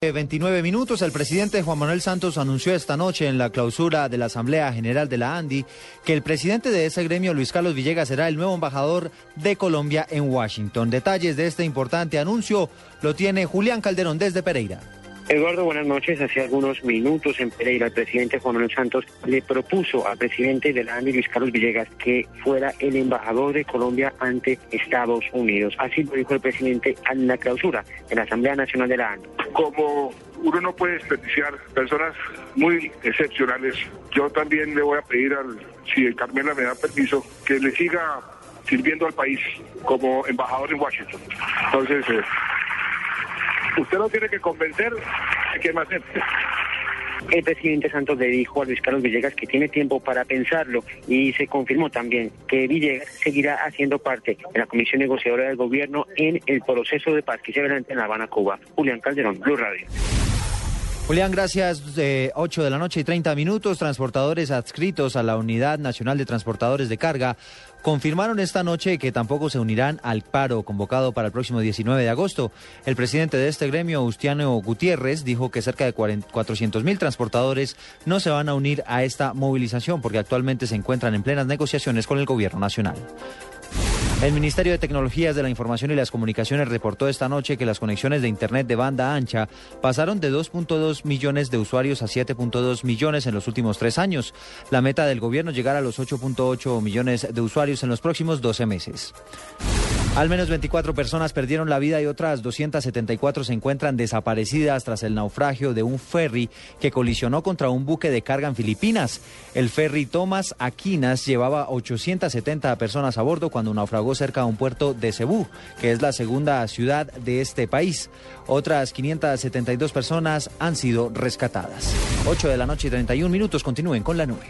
29 minutos, el presidente Juan Manuel Santos anunció esta noche en la clausura de la Asamblea General de la ANDI que el presidente de ese gremio, Luis Carlos Villegas, será el nuevo embajador de Colombia en Washington. Detalles de este importante anuncio lo tiene Julián Calderón desde Pereira. Eduardo, buenas noches. Hace algunos minutos en Pereira, el presidente Juan Manuel Santos le propuso al presidente de la ANDI, Luis Carlos Villegas, que fuera el embajador de Colombia ante Estados Unidos. Así lo dijo el presidente en la clausura de la Asamblea Nacional de la ANDI. como uno no puede desperdiciar personas muy excepcionales, yo también le voy a pedir al, si Carmela me da permiso, que le siga sirviendo al país como embajador en Washington. Entonces, eh, usted lo tiene que convencer de que más gente. El presidente Santos le dijo a Luis Carlos Villegas que tiene tiempo para pensarlo y se confirmó también que Villegas seguirá haciendo parte de la comisión negociadora del gobierno en el proceso de paz que se adelanta en La Habana, Cuba. Julián Calderón, Blue Radio. Julián, gracias. Eh, 8 de la noche y 30 minutos. Transportadores adscritos a la Unidad Nacional de Transportadores de Carga confirmaron esta noche que tampoco se unirán al paro convocado para el próximo 19 de agosto. El presidente de este gremio, Augustiano Gutiérrez, dijo que cerca de 400 mil transportadores no se van a unir a esta movilización porque actualmente se encuentran en plenas negociaciones con el gobierno nacional. El Ministerio de Tecnologías de la Información y las Comunicaciones reportó esta noche que las conexiones de Internet de banda ancha pasaron de 2.2 millones de usuarios a 7.2 millones en los últimos tres años. La meta del gobierno llegar a los 8.8 millones de usuarios en los próximos 12 meses. Al menos 24 personas perdieron la vida y otras 274 se encuentran desaparecidas tras el naufragio de un ferry que colisionó contra un buque de carga en Filipinas. El ferry Thomas Aquinas llevaba 870 personas a bordo cuando naufragó cerca de un puerto de Cebú, que es la segunda ciudad de este país. Otras 572 personas han sido rescatadas. 8 de la noche y 31 minutos. Continúen con la nube.